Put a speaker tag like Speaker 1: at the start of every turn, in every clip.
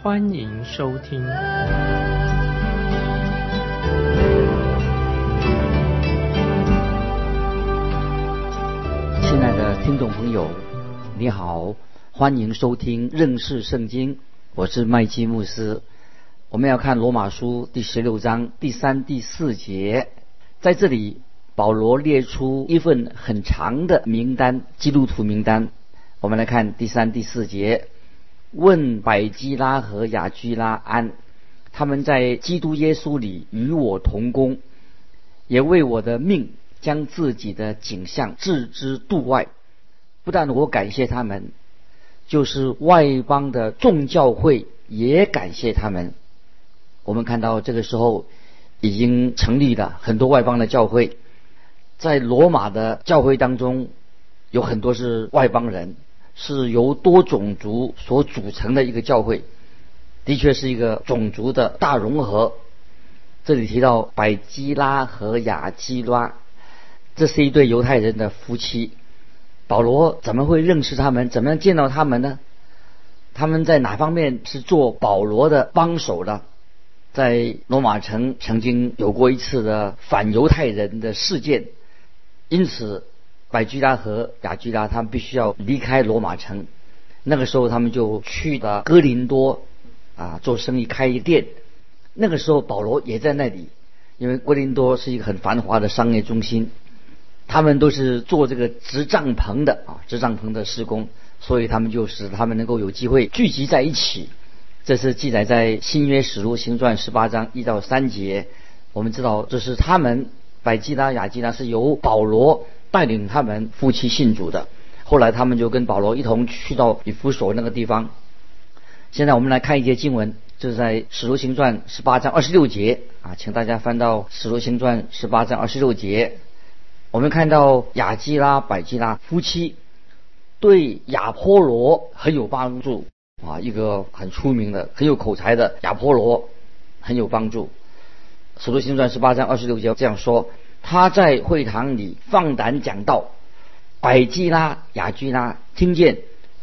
Speaker 1: 欢迎收听。
Speaker 2: 亲爱的听众朋友，你好，欢迎收听认识圣经，我是麦基牧师。我们要看罗马书第十六章第三、第四节，在这里。保罗列出一份很长的名单，基督徒名单。我们来看第三、第四节，问百基拉和雅居拉安，他们在基督耶稣里与我同工，也为我的命将自己的景象置之度外。不但我感谢他们，就是外邦的众教会也感谢他们。我们看到这个时候已经成立了很多外邦的教会。在罗马的教会当中，有很多是外邦人，是由多种族所组成的一个教会，的确是一个种族的大融合。这里提到百基拉和雅基拉，这是一对犹太人的夫妻。保罗怎么会认识他们？怎么样见到他们呢？他们在哪方面是做保罗的帮手呢？在罗马城曾经有过一次的反犹太人的事件。因此，百居拉和雅居拉他们必须要离开罗马城。那个时候，他们就去了哥林多啊做生意，开一店。那个时候，保罗也在那里，因为哥林多是一个很繁华的商业中心。他们都是做这个织帐篷的啊，织帐篷的施工，所以他们就使他们能够有机会聚集在一起。这是记载在新约使徒行传十八章一到三节。我们知道，这是他们。百基拉、雅基拉是由保罗带领他们夫妻信主的。后来他们就跟保罗一同去到以弗所那个地方。现在我们来看一节经文，就是在《使徒行传》十八章二十六节啊，请大家翻到《使徒行传》十八章二十六节。我们看到雅基拉、百基拉夫妻对亚波罗很有帮助啊，一个很出名的、很有口才的亚波罗很有帮助。使徒行传十八章二十六节这样说：他在会堂里放胆讲道，百基拉、雅居拉听见，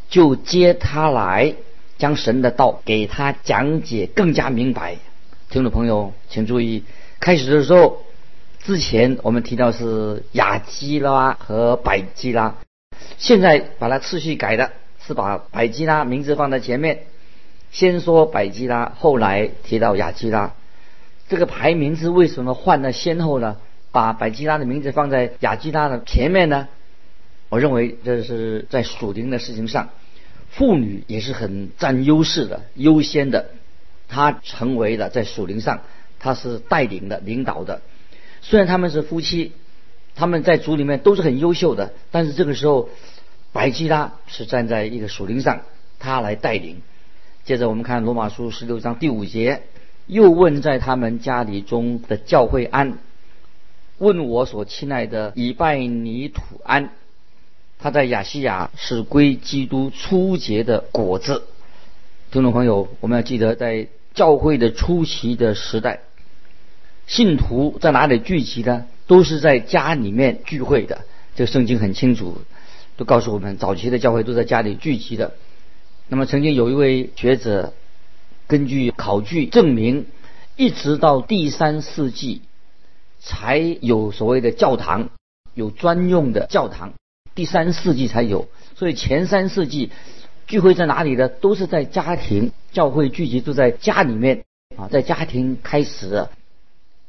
Speaker 2: 就接他来，将神的道给他讲解更加明白。听众朋友，请注意，开始的时候，之前我们提到是雅基拉和百基拉，现在把它次序改的，是把百基拉名字放在前面，先说百基拉，后来提到雅基拉。这个排名是为什么换了先后呢？把百基拉的名字放在雅基拉的前面呢？我认为这是在属灵的事情上，妇女也是很占优势的、优先的。她成为了在属灵上，她是带领的、领导的。虽然他们是夫妻，他们在组里面都是很优秀的，但是这个时候，百基拉是站在一个属灵上，他来带领。接着我们看罗马书十六章第五节。又问在他们家里中的教会安，问我所亲爱的以拜尼土安，他在亚细亚是归基督初结的果子。听众朋友，我们要记得，在教会的初期的时代，信徒在哪里聚集呢？都是在家里面聚会的。这个圣经很清楚，都告诉我们，早期的教会都在家里聚集的。那么，曾经有一位学者。根据考据证明，一直到第三世纪才有所谓的教堂，有专用的教堂。第三世纪才有，所以前三世纪聚会在哪里呢？都是在家庭教会聚集，都在家里面啊，在家庭开始，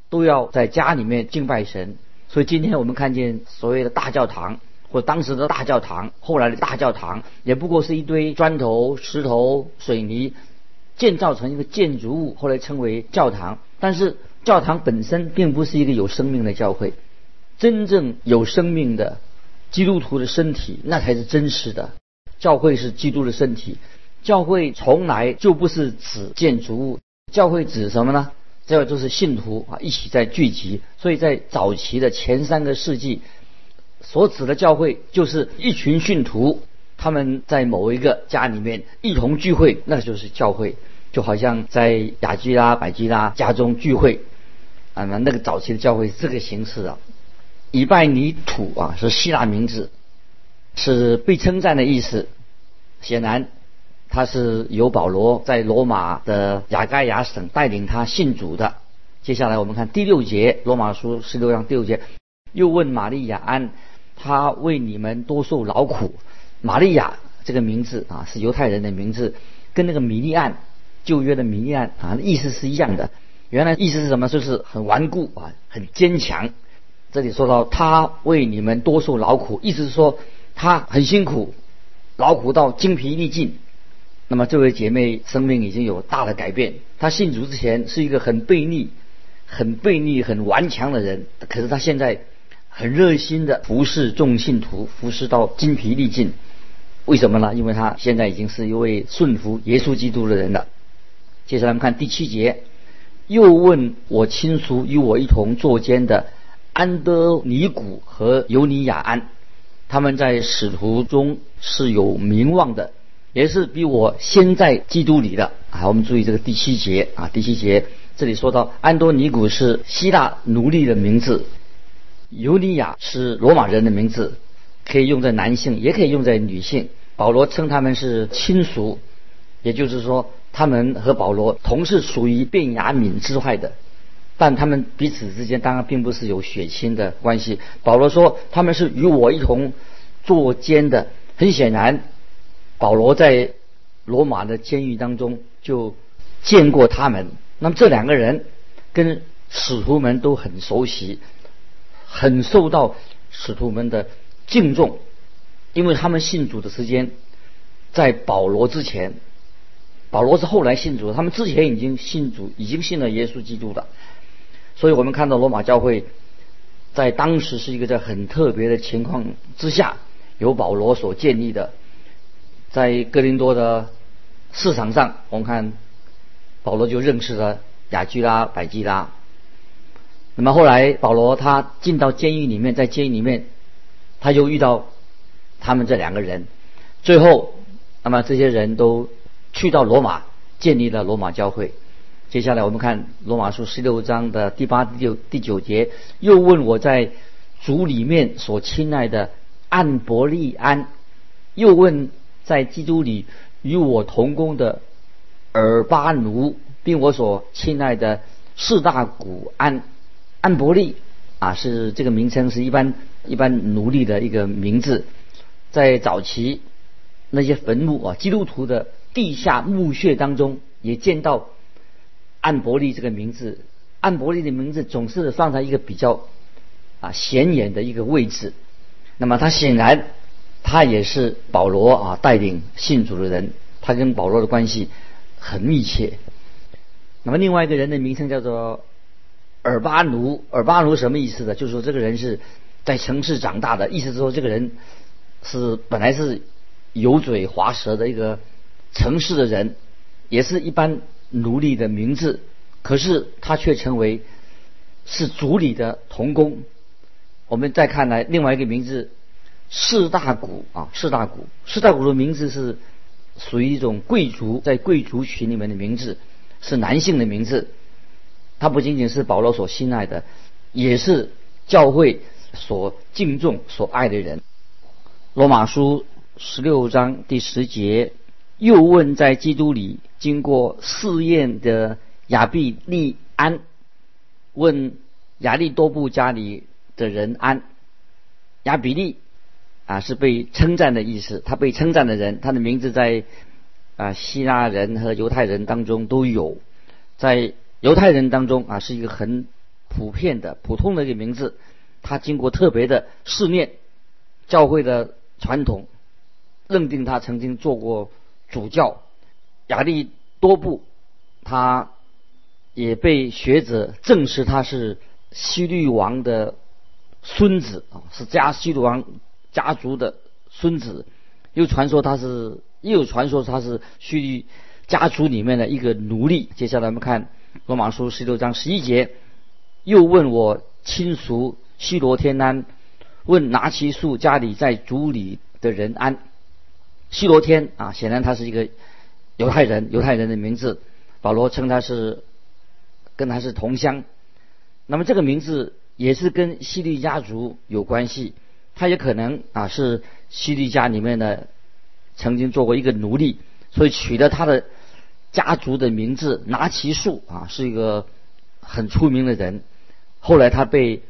Speaker 2: 都要在家里面敬拜神。所以今天我们看见所谓的大教堂，或当时的大教堂，后来的大教堂，也不过是一堆砖头、石头、水泥。建造成一个建筑物，后来称为教堂。但是教堂本身并不是一个有生命的教会，真正有生命的基督徒的身体，那才是真实的。教会是基督的身体，教会从来就不是指建筑物，教会指什么呢？这个就是信徒啊，一起在聚集。所以在早期的前三个世纪，所指的教会就是一群信徒，他们在某一个家里面一同聚会，那就是教会。就好像在雅基拉、百基拉家中聚会啊，那那个早期的教会是这个形式啊。以拜尼土啊是希腊名字，是被称赞的意思。显然。他是由保罗在罗马的雅盖亚省带领他信主的。接下来我们看第六节，罗马书十六章第六节，又问玛利亚安，他为你们多受劳苦。玛利亚这个名字啊，是犹太人的名字，跟那个米利安旧约的米利安啊意思是一样的。原来意思是什么？就是很顽固啊，很坚强。这里说到他为你们多受劳苦，意思是说他很辛苦，劳苦到精疲力尽。那么这位姐妹生命已经有大的改变。她信主之前是一个很悖逆、很悖逆、很顽强的人，可是她现在很热心的服侍众信徒，服侍到精疲力尽。为什么呢？因为她现在已经是一位顺服耶稣基督的人了。接下来我们看第七节，又问我亲属与我一同作监的安德尼古和尤尼亚安，他们在使徒中是有名望的。也是比我先在基督里的啊！我们注意这个第七节啊，第七节这里说到安多尼古是希腊奴隶的名字，尤尼亚是罗马人的名字，可以用在男性，也可以用在女性。保罗称他们是亲属，也就是说他们和保罗同是属于便雅敏之外的，但他们彼此之间当然并不是有血亲的关系。保罗说他们是与我一同作监的，很显然。保罗在罗马的监狱当中就见过他们。那么这两个人跟使徒们都很熟悉，很受到使徒们的敬重，因为他们信主的时间在保罗之前。保罗是后来信主，他们之前已经信主，已经信了耶稣基督的。所以我们看到罗马教会在当时是一个在很特别的情况之下，由保罗所建立的。在哥林多的市场上，我们看保罗就认识了雅居拉、百基拉。那么后来保罗他进到监狱里面，在监狱里面，他又遇到他们这两个人。最后，那么这些人都去到罗马，建立了罗马教会。接下来我们看罗马书十六章的第八、第九、第九节，又问我在主里面所亲爱的安伯利安，又问。在基督里与我同工的尔巴奴，并我所亲爱的四大古安安伯利啊，是这个名称是一般一般奴隶的一个名字。在早期那些坟墓啊，基督徒的地下墓穴当中，也见到安伯利这个名字。安伯利的名字总是放在一个比较啊显眼的一个位置。那么他显然。他也是保罗啊带领信主的人，他跟保罗的关系很密切。那么另外一个人的名称叫做尔巴奴，尔巴奴什么意思呢？就是说这个人是在城市长大的，意思是说这个人是本来是油嘴滑舌的一个城市的人，也是一般奴隶的名字，可是他却成为是族里的童工。我们再看来另外一个名字。士大古啊，士大古，士大古的名字是属于一种贵族，在贵族群里面的名字，是男性的名字。他不仅仅是保罗所信赖的，也是教会所敬重、所爱的人。罗马书十六章第十节又问：在基督里经过试验的亚庇利安，问亚利多布家里的人安，亚比利。啊，是被称赞的意思。他被称赞的人，他的名字在啊希腊人和犹太人当中都有。在犹太人当中啊，是一个很普遍的、普通的一个名字。他经过特别的试炼，教会的传统认定他曾经做过主教。亚利多布，他也被学者证实他是西律王的孙子啊，是加西律王。家族的孙子，又传说他是，又有传说他是叙利家族里面的一个奴隶。接下来我们看罗马书十六章十一节，又问我亲属西罗天安，问拿其树家里在主里的人安。希罗天啊，显然他是一个犹太人，犹太人的名字。保罗称他是跟他是同乡。那么这个名字也是跟希律家族有关系。他也可能啊是希律家里面的曾经做过一个奴隶，所以取了他的家族的名字拿其树啊，是一个很出名的人。后来他被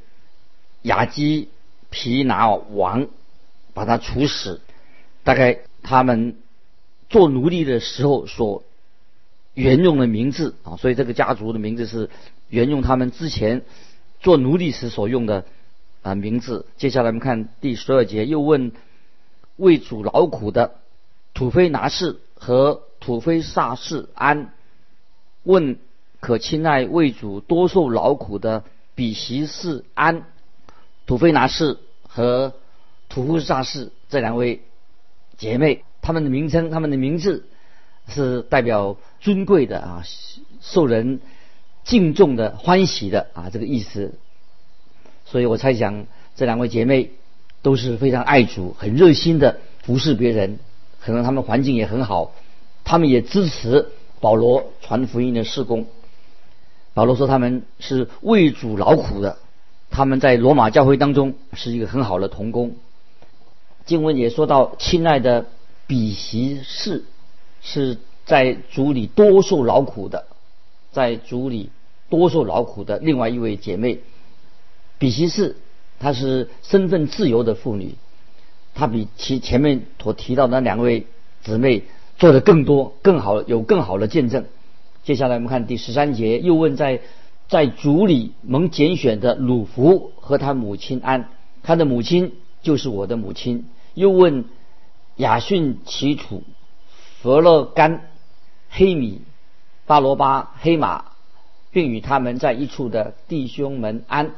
Speaker 2: 亚基皮拿王把他处死，大概。他们做奴隶的时候所沿用的名字啊，所以这个家族的名字是沿用他们之前做奴隶时所用的啊名字。接下来我们看第十二节，又问为主劳苦的土非拿士和土非萨士安，问可亲爱为主多受劳苦的比席士安，土非拿士和土非萨士这两位。姐妹，他们的名称，他们的名字是代表尊贵的啊，受人敬重的、欢喜的啊，这个意思。所以我猜想，这两位姐妹都是非常爱主、很热心的服侍别人。可能他们环境也很好，他们也支持保罗传福音的事工。保罗说他们是为主劳苦的，他们在罗马教会当中是一个很好的童工。经文也说到，亲爱的比席士是在主里多受劳苦的，在主里多受劳苦的另外一位姐妹比席士，她是身份自由的妇女，她比其前面所提到的那两位姊妹做的更多、更好，有更好的见证。接下来我们看第十三节，又问在在主里蒙拣选的鲁弗和他母亲安，他的母亲就是我的母亲。又问雅逊、齐楚、弗勒甘、黑米、巴罗巴、黑马，并与他们在一处的弟兄们安。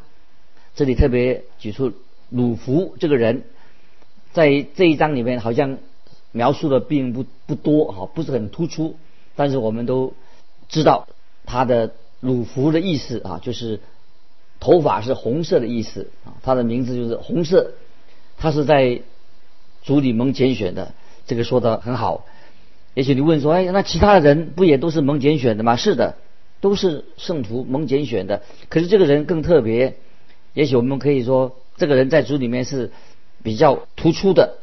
Speaker 2: 这里特别举出鲁弗这个人，在这一章里面好像描述的并不不多哈，不是很突出。但是我们都知道他的鲁弗的意思啊，就是头发是红色的意思啊，他的名字就是红色。他是在。主里蒙拣选的，这个说的很好。也许你问说，哎，那其他的人不也都是蒙拣选的吗？是的，都是圣徒蒙拣选的。可是这个人更特别。也许我们可以说，这个人在主里面是比较突出的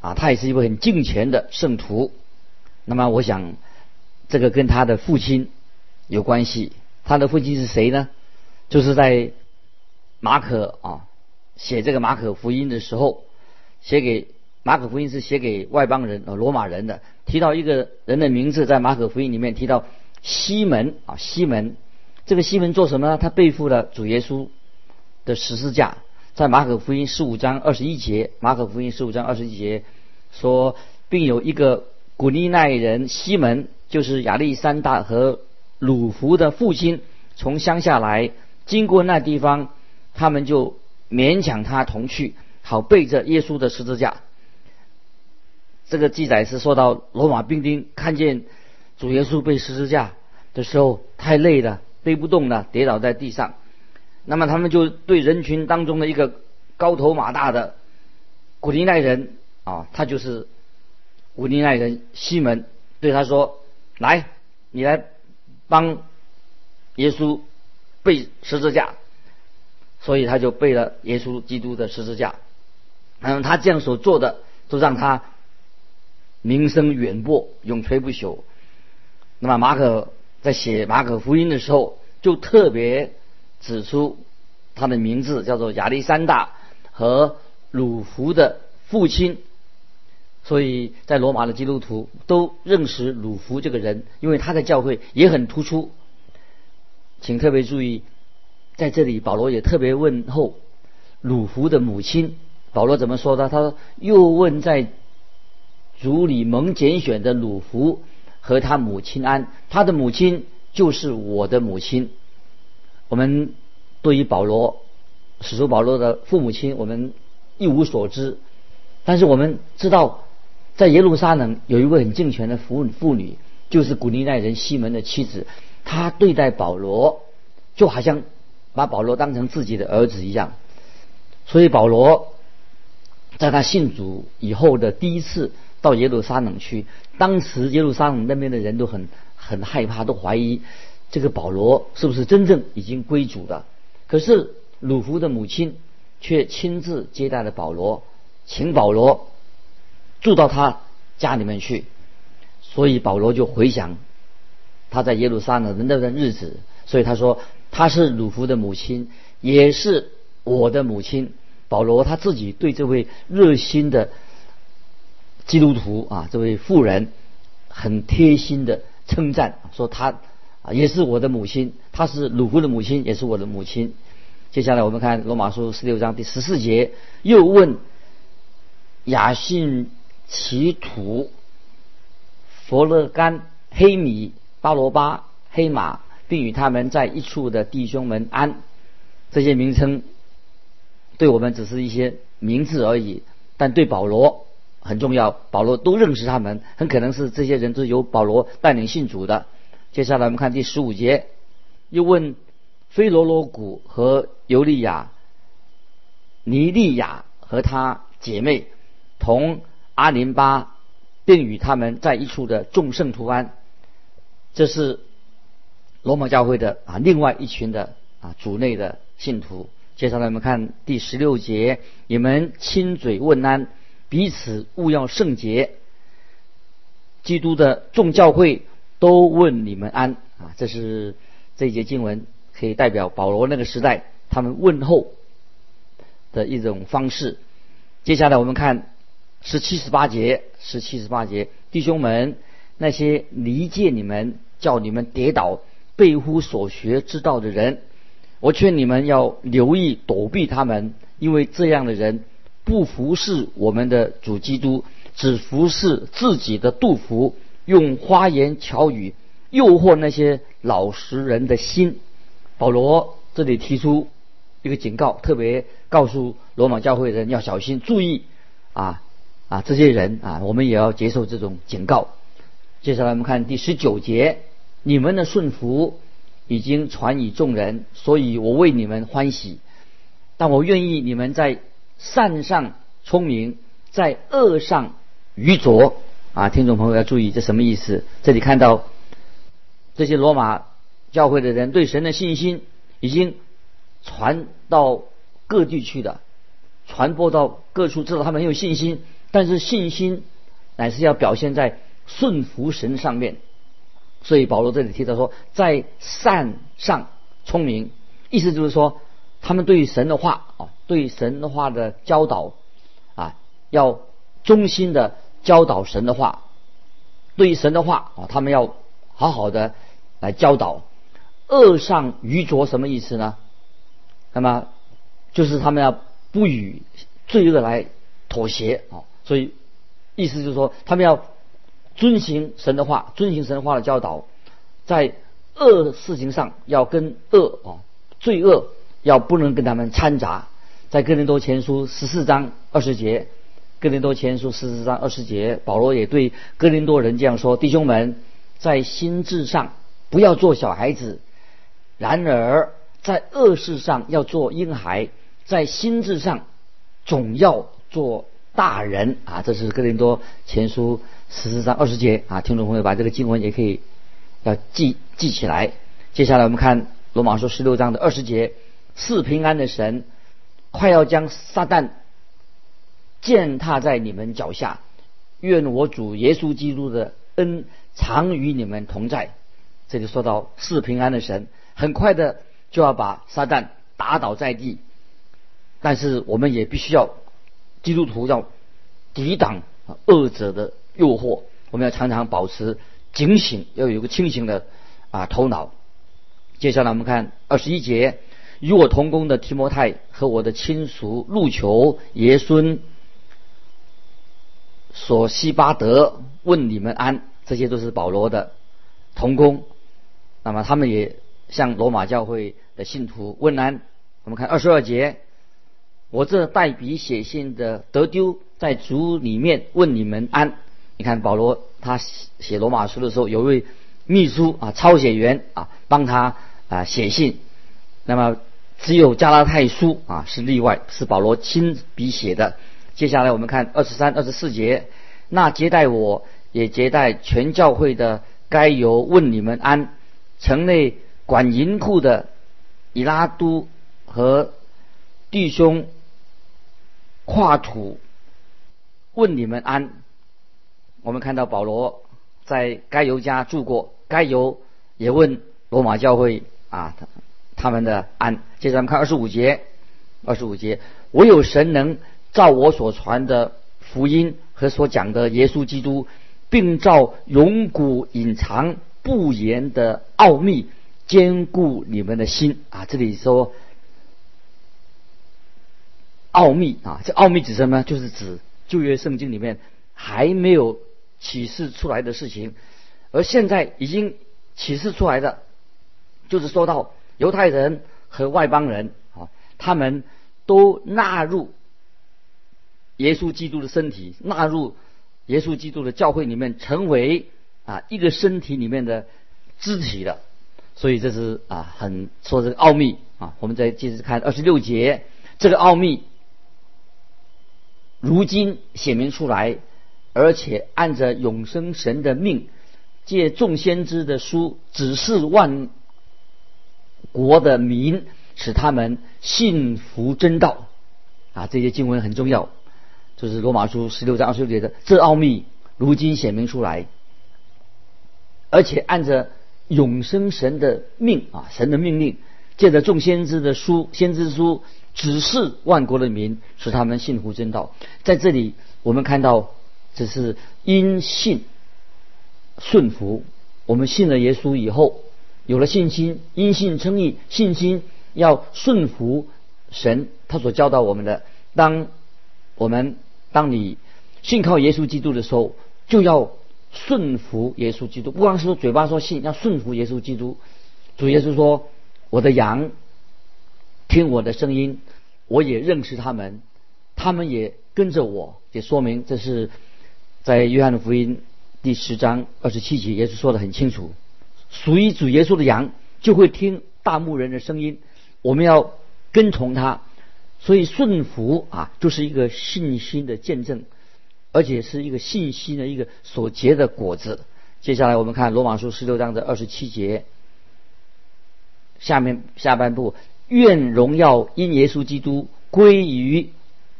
Speaker 2: 啊，他也是一位很敬虔的圣徒。那么，我想这个跟他的父亲有关系。他的父亲是谁呢？就是在马可啊写这个马可福音的时候写给。马可福音是写给外邦人，呃，罗马人的。提到一个人的名字，在马可福音里面提到西门啊，西门。这个西门做什么呢？他背负了主耶稣的十字架。在马可福音十五章二十一节，马可福音十五章二十一节说，并有一个古利奈人西门，就是亚历山大和鲁弗的父亲，从乡下来，经过那地方，他们就勉强他同去，好背着耶稣的十字架。这个记载是说到罗马兵丁看见主耶稣被十字架的时候太累了，背不动了，跌倒在地上。那么他们就对人群当中的一个高头马大的古利奈人啊，他就是古利奈人西门，对他说：“来，你来帮耶稣背十字架。”所以他就背了耶稣基督的十字架。嗯，他这样所做的，都让他。名声远播，永垂不朽。那么马可在写马可福音的时候，就特别指出他的名字叫做亚历山大和鲁弗的父亲。所以在罗马的基督徒都认识鲁弗这个人，因为他的教会也很突出。请特别注意，在这里保罗也特别问候鲁弗的母亲。保罗怎么说的？他说：“又问在。”主里蒙拣选的鲁弗和他母亲安，他的母亲就是我的母亲。我们对于保罗，使徒保罗的父母亲，我们一无所知。但是我们知道，在耶路撒冷有一位很敬虔的妇妇女，就是古利奈人西门的妻子，她对待保罗就好像把保罗当成自己的儿子一样。所以保罗在他信主以后的第一次到耶路撒冷去，当时耶路撒冷那边的人都很很害怕，都怀疑这个保罗是不是真正已经归主的。可是鲁弗的母亲却亲自接待了保罗，请保罗住到他家里面去。所以保罗就回想他在耶路撒冷的那段日子，所以他说他是鲁弗的母亲，也是我的母亲。保罗他自己对这位热心的基督徒啊，这位妇人很贴心的称赞，说她啊也是我的母亲，她是鲁夫的母亲，也是我的母亲。接下来我们看罗马书十六章第十四节，又问雅信奇土、佛勒干、黑米、巴罗巴、黑马，并与他们在一处的弟兄们安，这些名称。对我们只是一些名字而已，但对保罗很重要。保罗都认识他们，很可能是这些人都由保罗带领信主的。接下来我们看第十五节，又问菲罗罗谷和尤利亚、尼利亚和他姐妹同阿林巴，并与他们在一处的众圣徒安。这是罗马教会的啊，另外一群的啊主内的信徒。接下来我们看第十六节，你们亲嘴问安，彼此勿要圣洁。基督的众教会都问你们安啊，这是这一节经文可以代表保罗那个时代他们问候的一种方式。接下来我们看十七十八节，十七十八节，弟兄们，那些离间你们、叫你们跌倒、背乎所学之道的人。我劝你们要留意躲避他们，因为这样的人不服侍我们的主基督，只服侍自己的杜甫，用花言巧语诱惑那些老实人的心。保罗这里提出一个警告，特别告诉罗马教会人要小心注意啊啊这些人啊，我们也要接受这种警告。接下来我们看第十九节，你们的顺服。已经传与众人，所以我为你们欢喜。但我愿意你们在善上聪明，在恶上愚拙。啊，听众朋友要注意，这什么意思？这里看到这些罗马教会的人对神的信心已经传到各地去的，传播到各处，知道他们很有信心。但是信心乃是要表现在顺服神上面。所以保罗这里提到说，在善上聪明，意思就是说，他们对神的话啊，对神的话的教导啊，要忠心的教导神的话，对神的话啊，他们要好好的来教导。恶上愚拙什么意思呢？那么就是他们要不与罪恶来妥协啊，所以意思就是说，他们要。遵行神的话，遵行神话的教导，在恶事情上要跟恶啊罪恶要不能跟他们掺杂。在哥林多前书十四章二十节，哥林多前书十四章二十节，保罗也对哥林多人这样说：弟兄们，在心智上不要做小孩子，然而在恶事上要做婴孩，在心智上总要做大人啊！这是哥林多前书。十四章二十节啊，听众朋友把这个经文也可以要记记起来。接下来我们看罗马书十六章的二十节，赐平安的神快要将撒旦践踏在你们脚下，愿我主耶稣基督的恩常与你们同在。这里说到是平安的神，很快的就要把撒旦打倒在地，但是我们也必须要基督徒要抵挡恶者的。诱惑，我们要常常保持警醒，要有一个清醒的啊头脑。接下来我们看二十一节，与我同工的提摩太和我的亲属路求爷孙索西巴德问你们安，这些都是保罗的同工。那么他们也向罗马教会的信徒问安。我们看二十二节，我这代笔写信的德丢在主里面问你们安。你看保罗他写罗马书的时候，有位秘书啊，抄写员啊，帮他啊写信。那么只有加拉太书啊是例外，是保罗亲笔写的。接下来我们看二十三、二十四节，那接待我也接待全教会的该由问你们安，城内管银库的以拉都和弟兄跨土问你们安。我们看到保罗在该犹家住过，该犹也问罗马教会啊他们的安。接着我们看二十五节，二十五节，唯有神能。照我所传的福音和所讲的耶稣基督，并照永古隐藏不言的奥秘，坚固你们的心啊！这里说奥秘啊，这奥秘指什么？就是指旧约圣经里面还没有启示出来的事情，而现在已经启示出来的，就是说到犹太人和外邦人啊，他们都纳入。耶稣基督的身体纳入耶稣基督的教会里面，成为啊一个身体里面的肢体了。所以这是啊很说这个奥秘啊。我们再接着看二十六节，这个奥秘如今显明出来，而且按着永生神的命，借众先知的书指示万国的民，使他们信服真道啊。这些经文很重要。就是罗马书十六章二十六节的这奥秘，如今显明出来，而且按着永生神的命啊，神的命令，借着众先知的书，先知书指示万国的民，使他们信服真道。在这里，我们看到这是因信顺服。我们信了耶稣以后，有了信心，因信称义，信心要顺服神他所教导我们的。当我们当你信靠耶稣基督的时候，就要顺服耶稣基督。不光是嘴巴说信，要顺服耶稣基督。主耶稣说：“我的羊听我的声音，我也认识他们，他们也跟着我。”也说明这是在约翰福音第十章二十七节，耶稣说的很清楚：属于主耶稣的羊就会听大牧人的声音，我们要跟从他。所以顺服啊，就是一个信心的见证，而且是一个信心的一个所结的果子。接下来我们看罗马书十六章的二十七节，下面下半部，愿荣耀因耶稣基督归于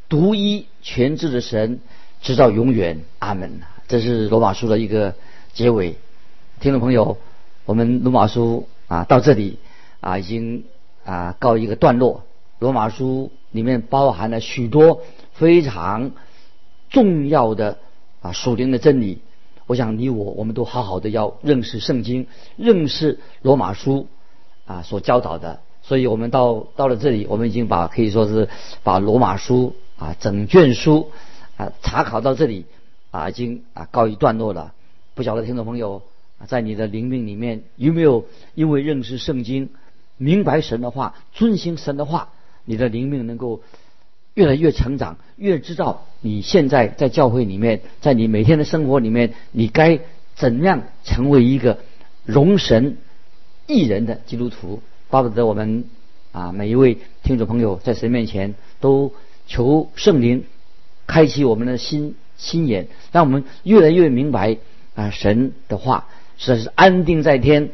Speaker 2: 独一全智的神，直到永远。阿门。这是罗马书的一个结尾。听众朋友，我们罗马书啊到这里啊已经啊告一个段落。罗马书。里面包含了许多非常重要的啊属灵的真理。我想你我我们都好好的要认识圣经，认识罗马书啊所教导的。所以我们到到了这里，我们已经把可以说是把罗马书啊整卷书啊查考到这里啊已经啊告一段落了。不晓得听众朋友在你的灵命里面有没有因为认识圣经、明白神的话、遵行神的话？你的灵命能够越来越成长，越知道你现在在教会里面，在你每天的生活里面，你该怎样成为一个容神益人的基督徒。巴不得我们啊每一位听众朋友在神面前都求圣灵开启我们的心心眼，让我们越来越明白啊神的话实在是安定在天，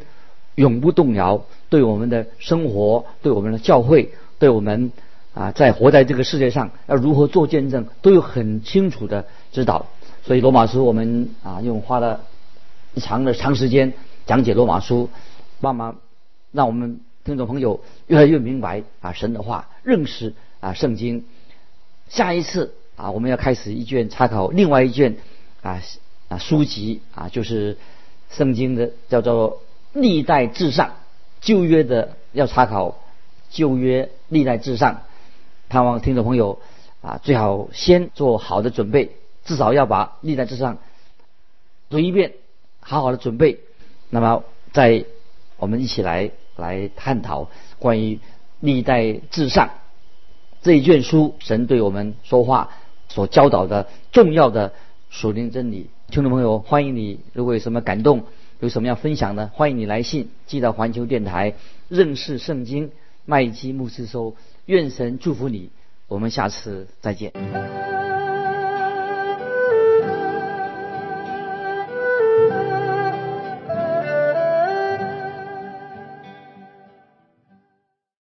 Speaker 2: 永不动摇，对我们的生活，对我们的教会。对我们啊，在活在这个世界上要如何做见证，都有很清楚的指导。所以罗马书我们啊，用花了长的长时间讲解罗马书，慢慢让我们听众朋友越来越明白啊神的话，认识啊圣经。下一次啊，我们要开始一卷参考另外一卷啊啊书籍啊，就是圣经的叫做历代至上旧约的要查考。旧约历代至上，盼望听众朋友啊，最好先做好的准备，至少要把历代至上读一遍，好好的准备。那么，在我们一起来来探讨关于历代至上这一卷书，神对我们说话所教导的重要的属灵真理。听众朋友，欢迎你，如果有什么感动，有什么要分享的，欢迎你来信寄到环球电台认识圣经麦基牧师收。愿神祝福你，我们下次再见。